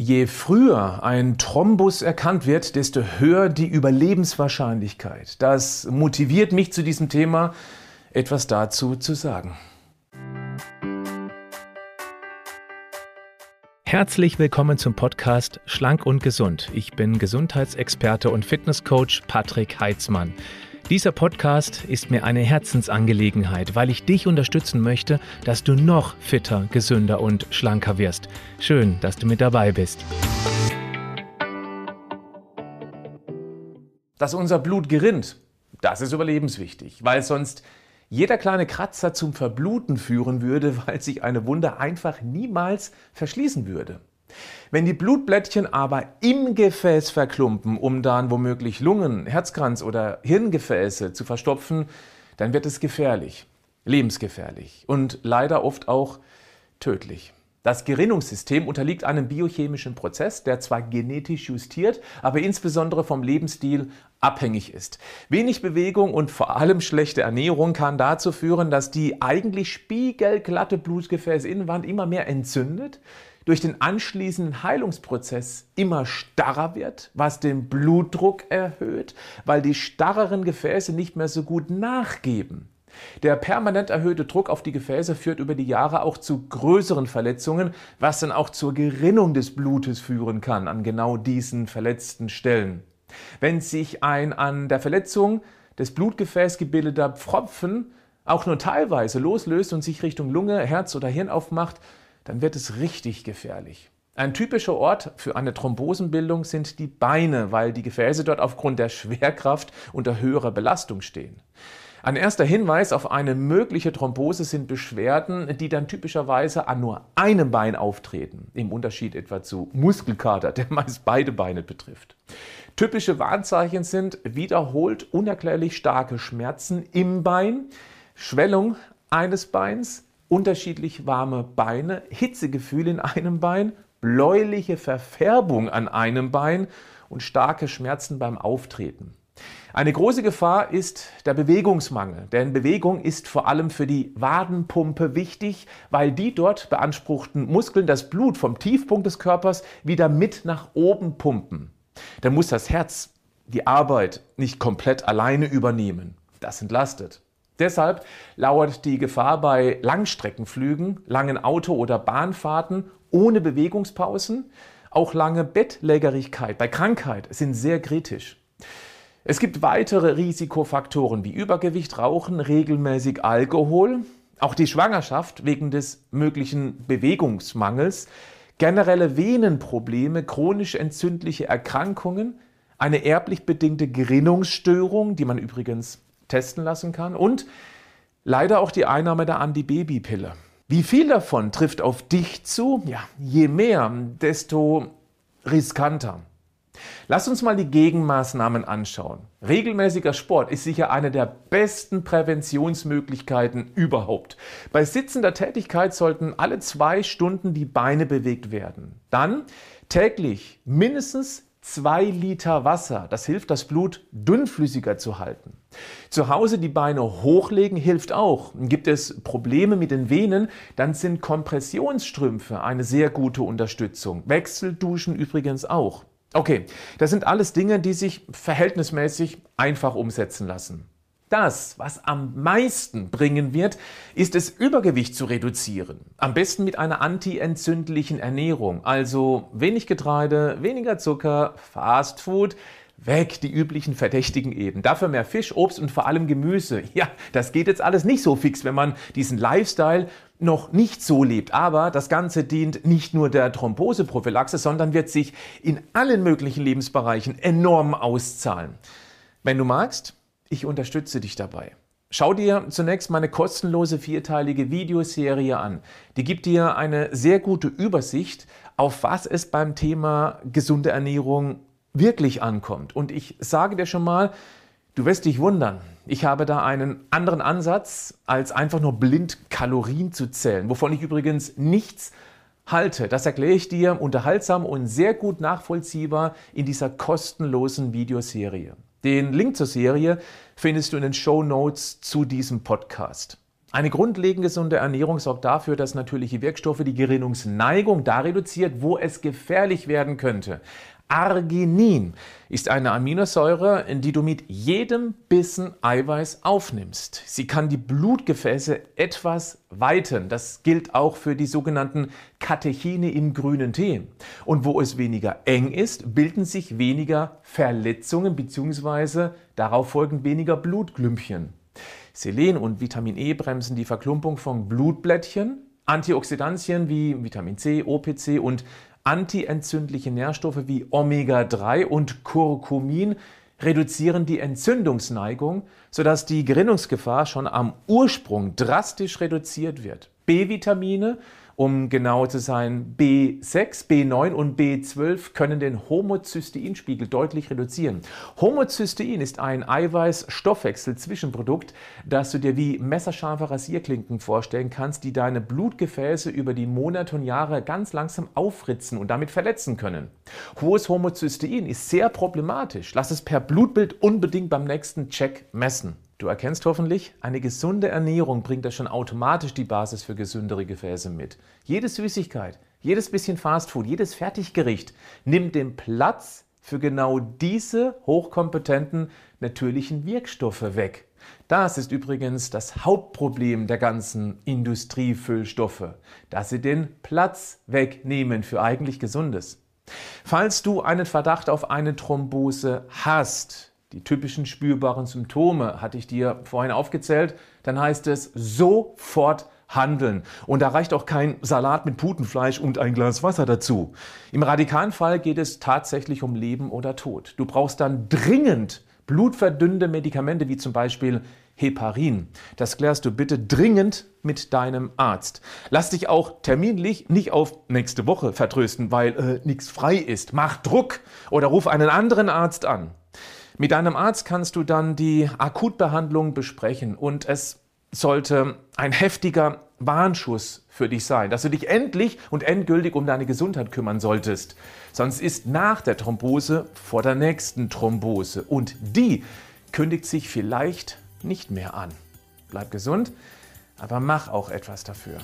Je früher ein Thrombus erkannt wird, desto höher die Überlebenswahrscheinlichkeit. Das motiviert mich zu diesem Thema, etwas dazu zu sagen. Herzlich willkommen zum Podcast Schlank und Gesund. Ich bin Gesundheitsexperte und Fitnesscoach Patrick Heitzmann. Dieser Podcast ist mir eine Herzensangelegenheit, weil ich dich unterstützen möchte, dass du noch fitter, gesünder und schlanker wirst. Schön, dass du mit dabei bist. Dass unser Blut gerinnt, das ist überlebenswichtig, weil sonst jeder kleine Kratzer zum Verbluten führen würde, weil sich eine Wunde einfach niemals verschließen würde. Wenn die Blutblättchen aber im Gefäß verklumpen, um dann womöglich Lungen, Herzkranz oder Hirngefäße zu verstopfen, dann wird es gefährlich, lebensgefährlich und leider oft auch tödlich. Das Gerinnungssystem unterliegt einem biochemischen Prozess, der zwar genetisch justiert, aber insbesondere vom Lebensstil abhängig ist. Wenig Bewegung und vor allem schlechte Ernährung kann dazu führen, dass die eigentlich spiegelglatte Blutgefäßinnenwand immer mehr entzündet, durch den anschließenden Heilungsprozess immer starrer wird, was den Blutdruck erhöht, weil die starreren Gefäße nicht mehr so gut nachgeben. Der permanent erhöhte Druck auf die Gefäße führt über die Jahre auch zu größeren Verletzungen, was dann auch zur Gerinnung des Blutes führen kann an genau diesen verletzten Stellen. Wenn sich ein an der Verletzung des Blutgefäßes gebildeter Pfropfen auch nur teilweise loslöst und sich Richtung Lunge, Herz oder Hirn aufmacht, dann wird es richtig gefährlich. Ein typischer Ort für eine Thrombosenbildung sind die Beine, weil die Gefäße dort aufgrund der Schwerkraft unter höherer Belastung stehen. Ein erster Hinweis auf eine mögliche Thrombose sind Beschwerden, die dann typischerweise an nur einem Bein auftreten, im Unterschied etwa zu Muskelkater, der meist beide Beine betrifft. Typische Warnzeichen sind wiederholt unerklärlich starke Schmerzen im Bein, Schwellung eines Beins, unterschiedlich warme Beine, Hitzegefühl in einem Bein, bläuliche Verfärbung an einem Bein und starke Schmerzen beim Auftreten. Eine große Gefahr ist der Bewegungsmangel, denn Bewegung ist vor allem für die Wadenpumpe wichtig, weil die dort beanspruchten Muskeln das Blut vom Tiefpunkt des Körpers wieder mit nach oben pumpen. Da muss das Herz die Arbeit nicht komplett alleine übernehmen. Das entlastet. Deshalb lauert die Gefahr bei Langstreckenflügen, langen Auto- oder Bahnfahrten ohne Bewegungspausen. Auch lange Bettlägerigkeit bei Krankheit sind sehr kritisch. Es gibt weitere Risikofaktoren wie Übergewicht, Rauchen, regelmäßig Alkohol, auch die Schwangerschaft wegen des möglichen Bewegungsmangels, generelle Venenprobleme, chronisch entzündliche Erkrankungen, eine erblich bedingte Gerinnungsstörung, die man übrigens testen lassen kann und leider auch die Einnahme der Antibabypille. Wie viel davon trifft auf dich zu? Ja, je mehr, desto riskanter. Lass uns mal die Gegenmaßnahmen anschauen. Regelmäßiger Sport ist sicher eine der besten Präventionsmöglichkeiten überhaupt. Bei sitzender Tätigkeit sollten alle zwei Stunden die Beine bewegt werden. Dann täglich mindestens zwei Liter Wasser. Das hilft, das Blut dünnflüssiger zu halten. Zu Hause die Beine hochlegen hilft auch. Gibt es Probleme mit den Venen, dann sind Kompressionsstrümpfe eine sehr gute Unterstützung. Wechselduschen übrigens auch. Okay, das sind alles Dinge, die sich verhältnismäßig einfach umsetzen lassen. Das, was am meisten bringen wird, ist es, Übergewicht zu reduzieren. Am besten mit einer antientzündlichen Ernährung, also wenig Getreide, weniger Zucker, Fast Food, weg die üblichen Verdächtigen eben. Dafür mehr Fisch, Obst und vor allem Gemüse. Ja, das geht jetzt alles nicht so fix, wenn man diesen Lifestyle noch nicht so lebt. Aber das Ganze dient nicht nur der Thromboseprophylaxe, sondern wird sich in allen möglichen Lebensbereichen enorm auszahlen. Wenn du magst, ich unterstütze dich dabei. Schau dir zunächst meine kostenlose vierteilige Videoserie an. Die gibt dir eine sehr gute Übersicht, auf was es beim Thema gesunde Ernährung wirklich ankommt. Und ich sage dir schon mal, du wirst dich wundern. Ich habe da einen anderen Ansatz, als einfach nur blind Kalorien zu zählen, wovon ich übrigens nichts halte. Das erkläre ich dir unterhaltsam und sehr gut nachvollziehbar in dieser kostenlosen Videoserie. Den Link zur Serie findest du in den Show Notes zu diesem Podcast. Eine grundlegend gesunde Ernährung sorgt dafür, dass natürliche Wirkstoffe die Gerinnungsneigung da reduziert, wo es gefährlich werden könnte. Arginin ist eine Aminosäure, die du mit jedem Bissen Eiweiß aufnimmst. Sie kann die Blutgefäße etwas weiten. Das gilt auch für die sogenannten Katechine im grünen Tee. Und wo es weniger eng ist, bilden sich weniger Verletzungen bzw. darauf folgend weniger Blutglümpchen. Selen und Vitamin E bremsen die Verklumpung von Blutblättchen. Antioxidantien wie Vitamin C, OPC und Antientzündliche Nährstoffe wie Omega-3 und Curcumin reduzieren die Entzündungsneigung, sodass die Gerinnungsgefahr schon am Ursprung drastisch reduziert wird. B-Vitamine um genau zu sein, B6, B9 und B12 können den Homozysteinspiegel deutlich reduzieren. Homozystein ist ein Eiweiß-Stoffwechsel-Zwischenprodukt, das du dir wie messerscharfe Rasierklinken vorstellen kannst, die deine Blutgefäße über die Monate und Jahre ganz langsam aufritzen und damit verletzen können. Hohes Homozystein ist sehr problematisch. Lass es per Blutbild unbedingt beim nächsten Check messen. Du erkennst hoffentlich, eine gesunde Ernährung bringt da schon automatisch die Basis für gesündere Gefäße mit. Jede Süßigkeit, jedes bisschen Fastfood, jedes Fertiggericht nimmt den Platz für genau diese hochkompetenten natürlichen Wirkstoffe weg. Das ist übrigens das Hauptproblem der ganzen Industriefüllstoffe, dass sie den Platz wegnehmen für eigentlich Gesundes. Falls du einen Verdacht auf eine Thrombose hast, die typischen spürbaren Symptome hatte ich dir vorhin aufgezählt, dann heißt es sofort handeln. Und da reicht auch kein Salat mit Putenfleisch und ein Glas Wasser dazu. Im radikalen Fall geht es tatsächlich um Leben oder Tod. Du brauchst dann dringend blutverdünnende Medikamente wie zum Beispiel Heparin. Das klärst du bitte dringend mit deinem Arzt. Lass dich auch terminlich nicht auf nächste Woche vertrösten, weil äh, nichts frei ist. Mach Druck oder ruf einen anderen Arzt an. Mit deinem Arzt kannst du dann die Akutbehandlung besprechen und es sollte ein heftiger Warnschuss für dich sein, dass du dich endlich und endgültig um deine Gesundheit kümmern solltest. Sonst ist nach der Thrombose vor der nächsten Thrombose und die kündigt sich vielleicht nicht mehr an. Bleib gesund, aber mach auch etwas dafür.